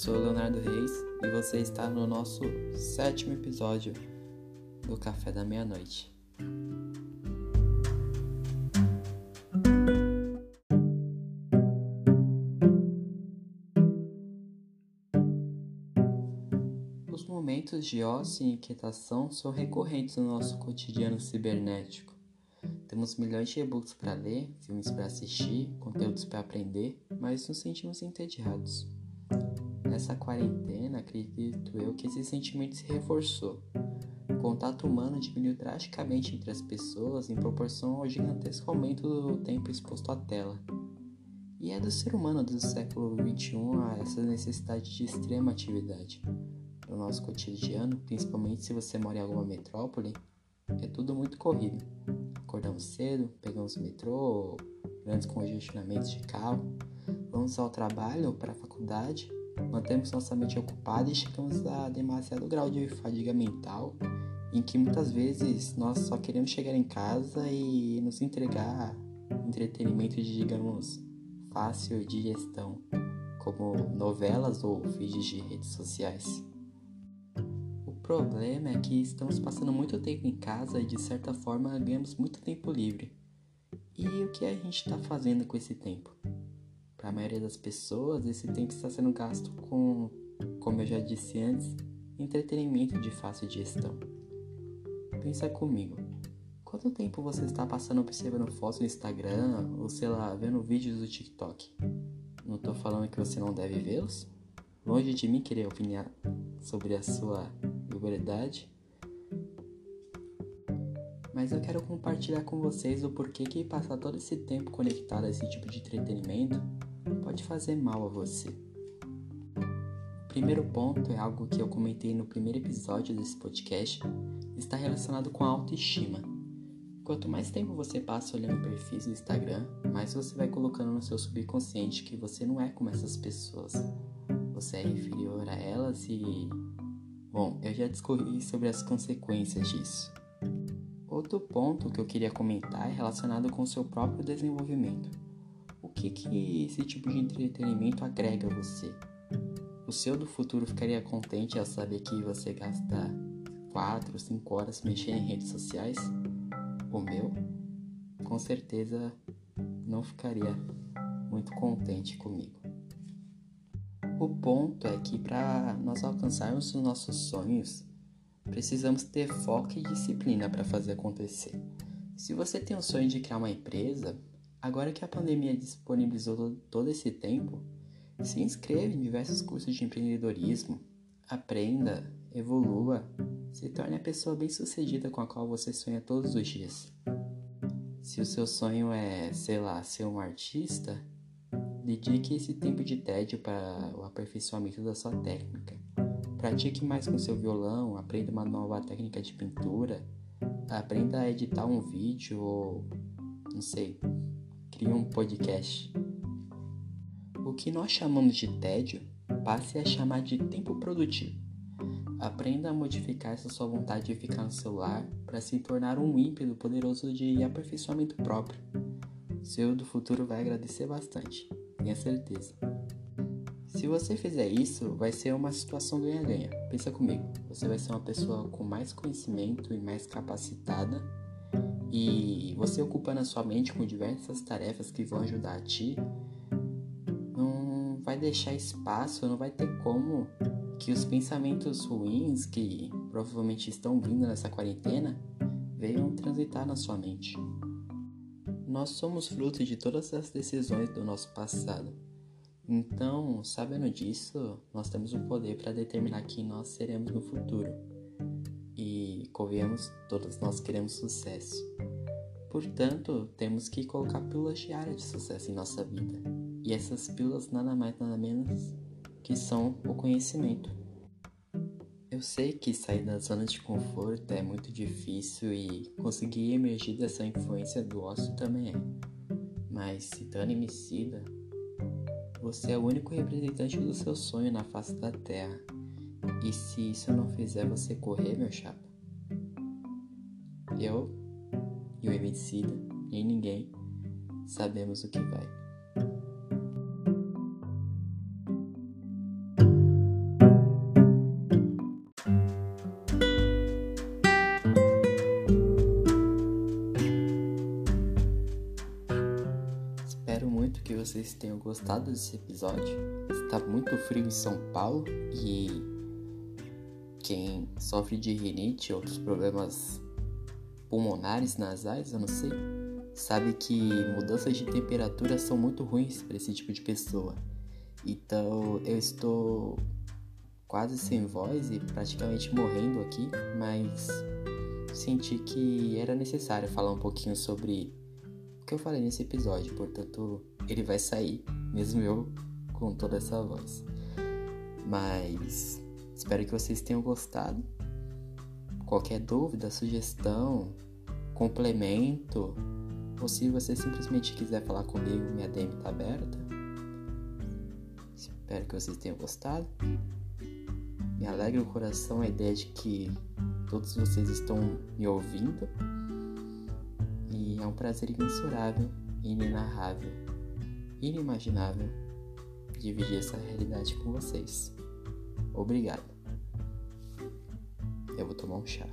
sou Leonardo Reis e você está no nosso sétimo episódio do Café da Meia-Noite. Os momentos de ócio e inquietação são recorrentes no nosso cotidiano cibernético. Temos milhões de e-books para ler, filmes para assistir, conteúdos para aprender, mas nos sentimos entediados. Nessa quarentena, acredito eu que esse sentimento se reforçou. O contato humano diminuiu drasticamente entre as pessoas em proporção ao gigantesco aumento do tempo exposto à tela. E é do ser humano do século XXI a essa necessidade de extrema atividade. No nosso cotidiano, principalmente se você mora em alguma metrópole, é tudo muito corrido acordamos cedo, pegamos o metrô, grandes congestionamentos de carro, vamos ao trabalho ou para a faculdade, mantemos nossa mente ocupada e chegamos a demasiado grau de fadiga mental, em que muitas vezes nós só queremos chegar em casa e nos entregar entretenimento de, digamos, fácil digestão, como novelas ou feeds de redes sociais problema é que estamos passando muito tempo em casa e de certa forma ganhamos muito tempo livre. E o que a gente está fazendo com esse tempo? Para a maioria das pessoas, esse tempo está sendo gasto com, como eu já disse antes, entretenimento de fácil gestão. Pensa comigo. Quanto tempo você está passando observando fotos no Instagram ou sei lá, vendo vídeos do TikTok? Não estou falando que você não deve vê-los? Longe de mim querer opinar sobre a sua liberdade. Mas eu quero compartilhar com vocês o porquê que passar todo esse tempo conectado a esse tipo de entretenimento pode fazer mal a você. O primeiro ponto é algo que eu comentei no primeiro episódio desse podcast, está relacionado com a autoestima. Quanto mais tempo você passa olhando perfis do Instagram, mais você vai colocando no seu subconsciente que você não é como essas pessoas. Você é inferior a elas e Bom, eu já discorri sobre as consequências disso. Outro ponto que eu queria comentar é relacionado com o seu próprio desenvolvimento. Que, que esse tipo de entretenimento agrega a você? O seu do futuro ficaria contente ao saber que você gasta 4, 5 horas mexendo em redes sociais? O meu, com certeza, não ficaria muito contente comigo. O ponto é que para nós alcançarmos os nossos sonhos, precisamos ter foco e disciplina para fazer acontecer. Se você tem o sonho de criar uma empresa, agora que a pandemia disponibilizou todo esse tempo, se inscreva em diversos cursos de empreendedorismo, aprenda, evolua, se torne a pessoa bem-sucedida com a qual você sonha todos os dias. Se o seu sonho é, sei lá, ser um artista, Dedique esse tempo de tédio para o aperfeiçoamento da sua técnica. Pratique mais com seu violão, aprenda uma nova técnica de pintura, aprenda a editar um vídeo ou, não sei, crie um podcast. O que nós chamamos de tédio, passe a chamar de tempo produtivo. Aprenda a modificar essa sua vontade de ficar no celular para se tornar um ímpeto poderoso de aperfeiçoamento próprio. Seu do futuro vai agradecer bastante tenha certeza. Se você fizer isso, vai ser uma situação ganha-ganha. Pensa comigo, você vai ser uma pessoa com mais conhecimento e mais capacitada, e você ocupando a sua mente com diversas tarefas que vão ajudar a ti, não vai deixar espaço, não vai ter como que os pensamentos ruins que provavelmente estão vindo nessa quarentena venham transitar na sua mente. Nós somos fruto de todas as decisões do nosso passado. Então, sabendo disso, nós temos o poder para determinar quem nós seremos no futuro. E, convenhamos, todos nós queremos sucesso. Portanto, temos que colocar pílulas diárias de sucesso em nossa vida. E essas pílulas nada mais nada menos que são o conhecimento. Eu sei que sair da zona de conforto é muito difícil e conseguir emergir dessa influência do ócio também é. Mas citando Emicida, você é o único representante do seu sonho na face da Terra. E se isso não fizer você correr, meu chapa? Eu e o Emicida, nem ninguém, sabemos o que vai. Espero muito que vocês tenham gostado desse episódio. Está muito frio em São Paulo e quem sofre de rinite e outros problemas pulmonares, nasais, eu não sei, sabe que mudanças de temperatura são muito ruins para esse tipo de pessoa. Então eu estou quase sem voz e praticamente morrendo aqui, mas senti que era necessário falar um pouquinho sobre o que eu falei nesse episódio, portanto ele vai sair, mesmo eu com toda essa voz. Mas espero que vocês tenham gostado. Qualquer dúvida, sugestão, complemento, ou se você simplesmente quiser falar comigo, minha DM está aberta. Espero que vocês tenham gostado. Me alegra o coração a ideia de que todos vocês estão me ouvindo. E é um prazer imensurável, inenarrável, inimaginável dividir essa realidade com vocês. Obrigado. Eu vou tomar um chá.